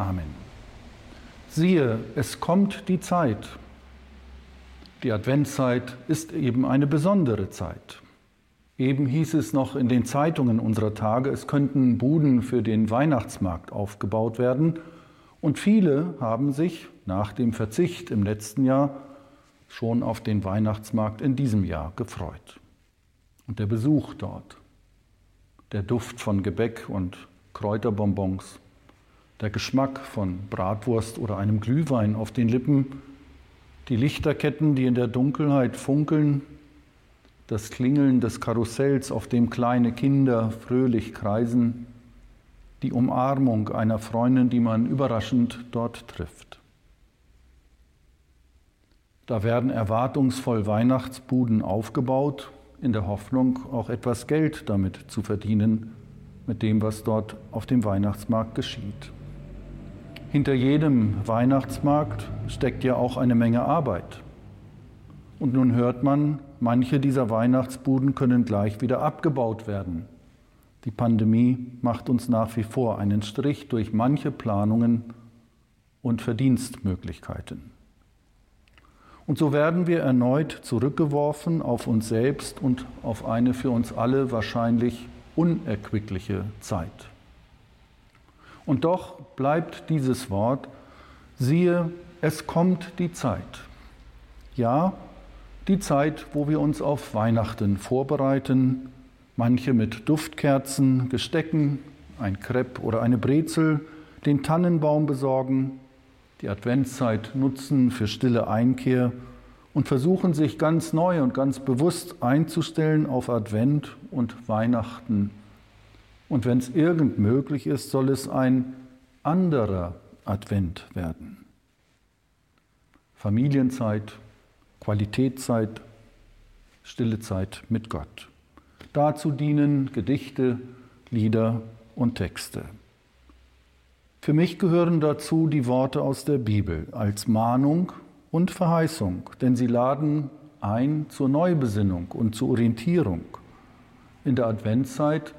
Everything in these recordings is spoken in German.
Amen. Siehe, es kommt die Zeit. Die Adventszeit ist eben eine besondere Zeit. Eben hieß es noch in den Zeitungen unserer Tage, es könnten Buden für den Weihnachtsmarkt aufgebaut werden. Und viele haben sich nach dem Verzicht im letzten Jahr schon auf den Weihnachtsmarkt in diesem Jahr gefreut. Und der Besuch dort, der Duft von Gebäck und Kräuterbonbons, der Geschmack von Bratwurst oder einem Glühwein auf den Lippen, die Lichterketten, die in der Dunkelheit funkeln, das Klingeln des Karussells, auf dem kleine Kinder fröhlich kreisen, die Umarmung einer Freundin, die man überraschend dort trifft. Da werden erwartungsvoll Weihnachtsbuden aufgebaut, in der Hoffnung, auch etwas Geld damit zu verdienen, mit dem, was dort auf dem Weihnachtsmarkt geschieht. Hinter jedem Weihnachtsmarkt steckt ja auch eine Menge Arbeit. Und nun hört man, manche dieser Weihnachtsbuden können gleich wieder abgebaut werden. Die Pandemie macht uns nach wie vor einen Strich durch manche Planungen und Verdienstmöglichkeiten. Und so werden wir erneut zurückgeworfen auf uns selbst und auf eine für uns alle wahrscheinlich unerquickliche Zeit. Und doch bleibt dieses Wort, siehe, es kommt die Zeit. Ja, die Zeit, wo wir uns auf Weihnachten vorbereiten, manche mit Duftkerzen, Gestecken, ein Crepe oder eine Brezel, den Tannenbaum besorgen, die Adventszeit nutzen für stille Einkehr und versuchen sich ganz neu und ganz bewusst einzustellen auf Advent und Weihnachten und wenn es irgend möglich ist, soll es ein anderer Advent werden. Familienzeit, Qualitätszeit, stille Zeit mit Gott. Dazu dienen Gedichte, Lieder und Texte. Für mich gehören dazu die Worte aus der Bibel als Mahnung und Verheißung, denn sie laden ein zur Neubesinnung und zur Orientierung. In der Adventszeit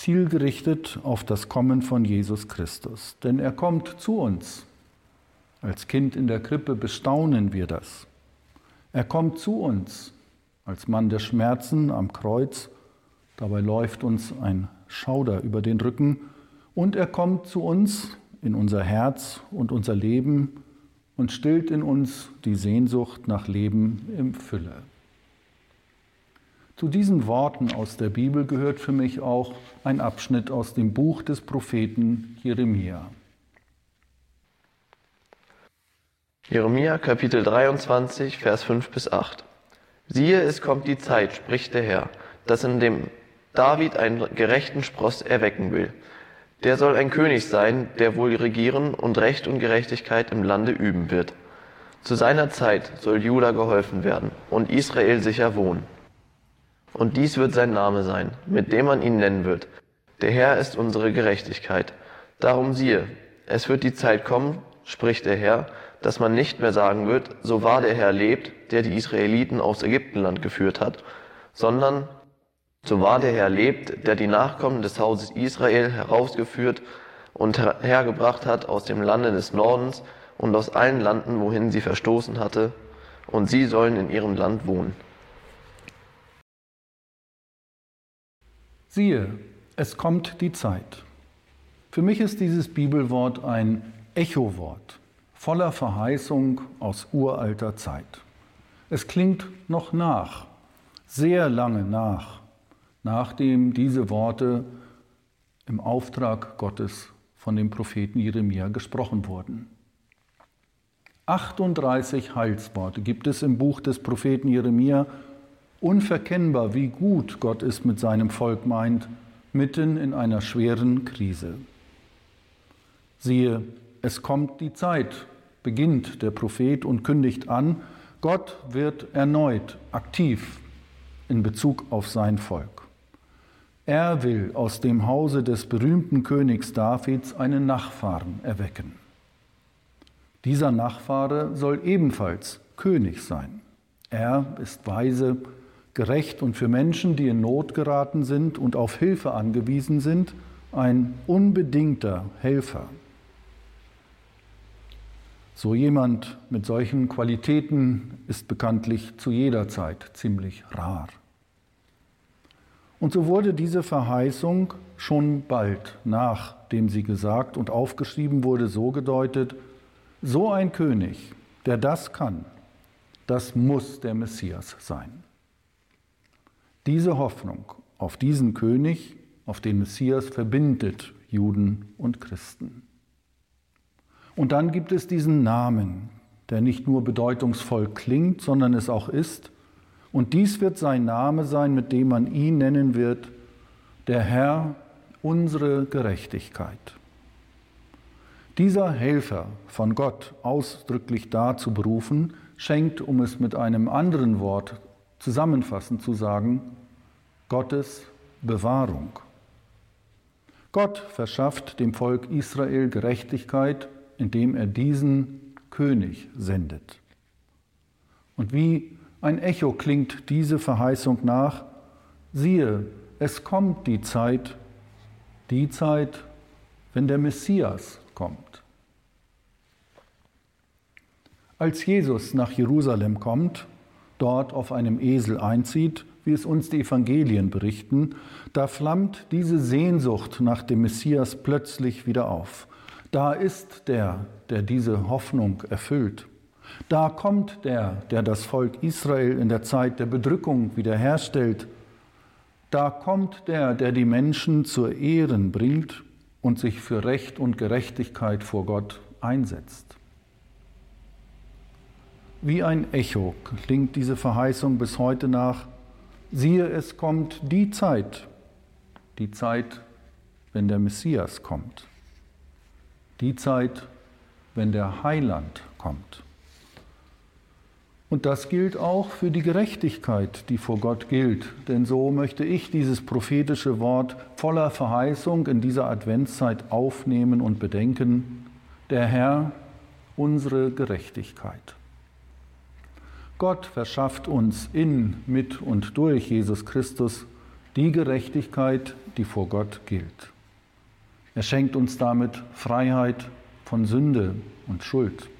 zielgerichtet auf das Kommen von Jesus Christus. Denn er kommt zu uns. Als Kind in der Krippe bestaunen wir das. Er kommt zu uns als Mann der Schmerzen am Kreuz. Dabei läuft uns ein Schauder über den Rücken. Und er kommt zu uns in unser Herz und unser Leben und stillt in uns die Sehnsucht nach Leben im Fülle. Zu diesen Worten aus der Bibel gehört für mich auch ein Abschnitt aus dem Buch des Propheten Jeremia. Jeremia Kapitel 23, Vers 5 bis 8. Siehe, es kommt die Zeit, spricht der Herr, dass in dem David einen gerechten Spross erwecken will. Der soll ein König sein, der wohl regieren und Recht und Gerechtigkeit im Lande üben wird. Zu seiner Zeit soll Juda geholfen werden und Israel sicher wohnen. Und dies wird sein Name sein, mit dem man ihn nennen wird. Der Herr ist unsere Gerechtigkeit. Darum siehe, es wird die Zeit kommen, spricht der Herr, dass man nicht mehr sagen wird, so wahr der Herr lebt, der die Israeliten aus Ägyptenland geführt hat, sondern so wahr der Herr lebt, der die Nachkommen des Hauses Israel herausgeführt und hergebracht hat aus dem Lande des Nordens und aus allen Landen, wohin sie verstoßen hatte, und sie sollen in ihrem Land wohnen. Siehe, es kommt die Zeit. Für mich ist dieses Bibelwort ein Echowort, voller Verheißung aus uralter Zeit. Es klingt noch nach, sehr lange nach, nachdem diese Worte im Auftrag Gottes von dem Propheten Jeremia gesprochen wurden. 38 Heilsworte gibt es im Buch des Propheten Jeremia unverkennbar, wie gut Gott es mit seinem Volk meint, mitten in einer schweren Krise. Siehe, es kommt die Zeit, beginnt der Prophet und kündigt an, Gott wird erneut aktiv in Bezug auf sein Volk. Er will aus dem Hause des berühmten Königs Davids einen Nachfahren erwecken. Dieser Nachfahre soll ebenfalls König sein. Er ist weise, gerecht und für Menschen, die in Not geraten sind und auf Hilfe angewiesen sind, ein unbedingter Helfer. So jemand mit solchen Qualitäten ist bekanntlich zu jeder Zeit ziemlich rar. Und so wurde diese Verheißung schon bald, nachdem sie gesagt und aufgeschrieben wurde, so gedeutet, so ein König, der das kann, das muss der Messias sein. Diese Hoffnung auf diesen König, auf den Messias verbindet Juden und Christen. Und dann gibt es diesen Namen, der nicht nur bedeutungsvoll klingt, sondern es auch ist. Und dies wird sein Name sein, mit dem man ihn nennen wird, der Herr, unsere Gerechtigkeit. Dieser Helfer von Gott ausdrücklich dazu berufen, schenkt, um es mit einem anderen Wort zusammenfassend zu sagen, Gottes Bewahrung. Gott verschafft dem Volk Israel Gerechtigkeit, indem er diesen König sendet. Und wie ein Echo klingt diese Verheißung nach, siehe, es kommt die Zeit, die Zeit, wenn der Messias kommt. Als Jesus nach Jerusalem kommt, dort auf einem Esel einzieht, wie es uns die Evangelien berichten, da flammt diese Sehnsucht nach dem Messias plötzlich wieder auf. Da ist der, der diese Hoffnung erfüllt. Da kommt der, der das Volk Israel in der Zeit der Bedrückung wiederherstellt. Da kommt der, der die Menschen zur Ehren bringt und sich für Recht und Gerechtigkeit vor Gott einsetzt. Wie ein Echo klingt diese Verheißung bis heute nach. Siehe, es kommt die Zeit, die Zeit, wenn der Messias kommt. Die Zeit, wenn der Heiland kommt. Und das gilt auch für die Gerechtigkeit, die vor Gott gilt. Denn so möchte ich dieses prophetische Wort voller Verheißung in dieser Adventszeit aufnehmen und bedenken. Der Herr, unsere Gerechtigkeit. Gott verschafft uns in, mit und durch Jesus Christus die Gerechtigkeit, die vor Gott gilt. Er schenkt uns damit Freiheit von Sünde und Schuld.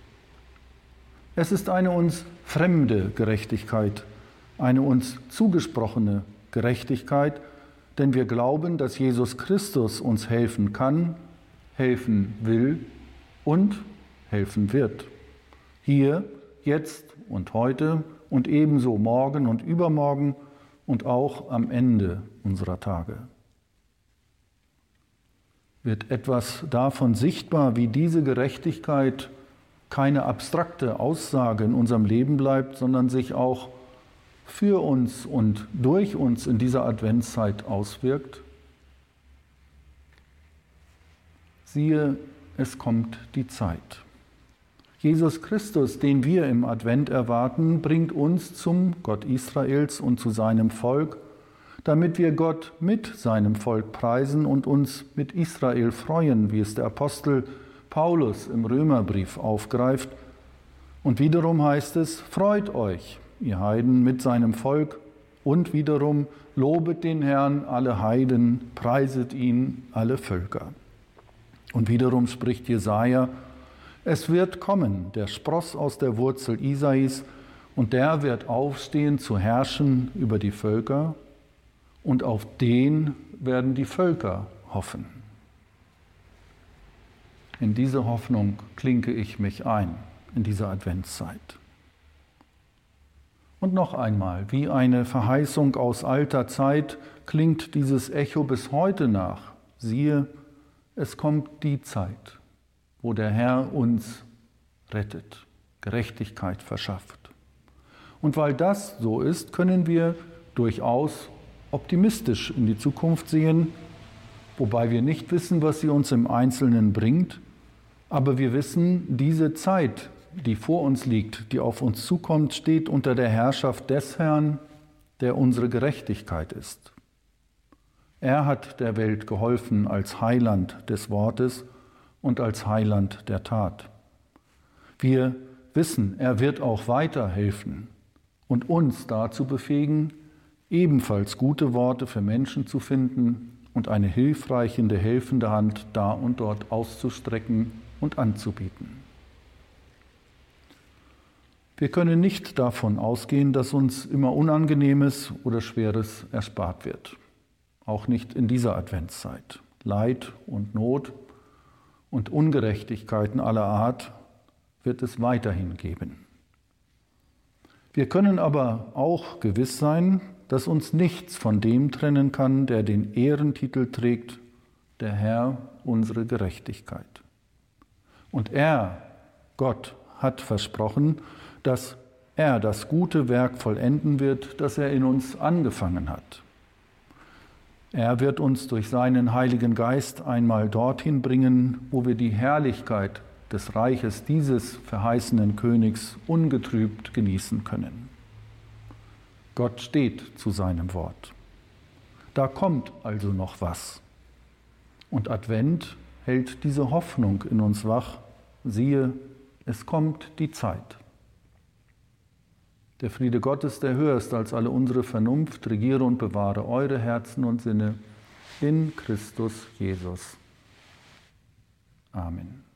Es ist eine uns fremde Gerechtigkeit, eine uns zugesprochene Gerechtigkeit, denn wir glauben, dass Jesus Christus uns helfen kann, helfen will und helfen wird. Hier, jetzt und heute und ebenso morgen und übermorgen und auch am Ende unserer Tage. Wird etwas davon sichtbar, wie diese Gerechtigkeit keine abstrakte Aussage in unserem Leben bleibt, sondern sich auch für uns und durch uns in dieser Adventszeit auswirkt? Siehe, es kommt die Zeit. Jesus Christus, den wir im Advent erwarten, bringt uns zum Gott Israels und zu seinem Volk, damit wir Gott mit seinem Volk preisen und uns mit Israel freuen, wie es der Apostel Paulus im Römerbrief aufgreift. Und wiederum heißt es, freut euch, ihr Heiden, mit seinem Volk. Und wiederum, lobet den Herrn alle Heiden, preiset ihn alle Völker. Und wiederum spricht Jesaja, es wird kommen, der Spross aus der Wurzel Isais, und der wird aufstehen zu herrschen über die Völker, und auf den werden die Völker hoffen. In diese Hoffnung klinke ich mich ein in dieser Adventszeit. Und noch einmal, wie eine Verheißung aus alter Zeit klingt dieses Echo bis heute nach. Siehe, es kommt die Zeit, wo der Herr uns rettet, Gerechtigkeit verschafft. Und weil das so ist, können wir durchaus optimistisch in die Zukunft sehen, wobei wir nicht wissen, was sie uns im Einzelnen bringt, Aber wir wissen, diese Zeit, die vor uns liegt, die auf uns zukommt, steht unter der Herrschaft des Herrn, der unsere Gerechtigkeit ist. Er hat der Welt geholfen als Heiland des Wortes und als Heiland der Tat. Wir wissen, er wird auch weiterhelfen und uns dazu befähigen, ebenfalls gute Worte für Menschen zu finden und eine hilfreichende, helfende Hand da und dort auszustrecken und anzubieten. Wir können nicht davon ausgehen, dass uns immer Unangenehmes oder Schweres erspart wird. Auch nicht in dieser Adventszeit. Leid und Not und Ungerechtigkeiten aller Art wird es weiterhin geben. Wir können aber auch gewiss sein, dass uns nichts von dem trennen kann, der den Ehrentitel trägt, der Herr unsere Gerechtigkeit. Und er, Gott, hat versprochen, dass er das gute Werk vollenden wird, das er in uns angefangen hat. Er wird uns durch seinen Heiligen Geist einmal dorthin bringen, wo wir die Herrlichkeit des Reiches dieses verheißenen Königs ungetrübt genießen können. Gott steht zu seinem Wort. Da kommt also noch was. Und Advent hält diese Hoffnung in uns wach. Siehe, es kommt die Zeit. Der Friede Gottes, der höher ist als alle unsere Vernunft, regiere und bewahre eure Herzen und Sinne in Christus Jesus. Amen.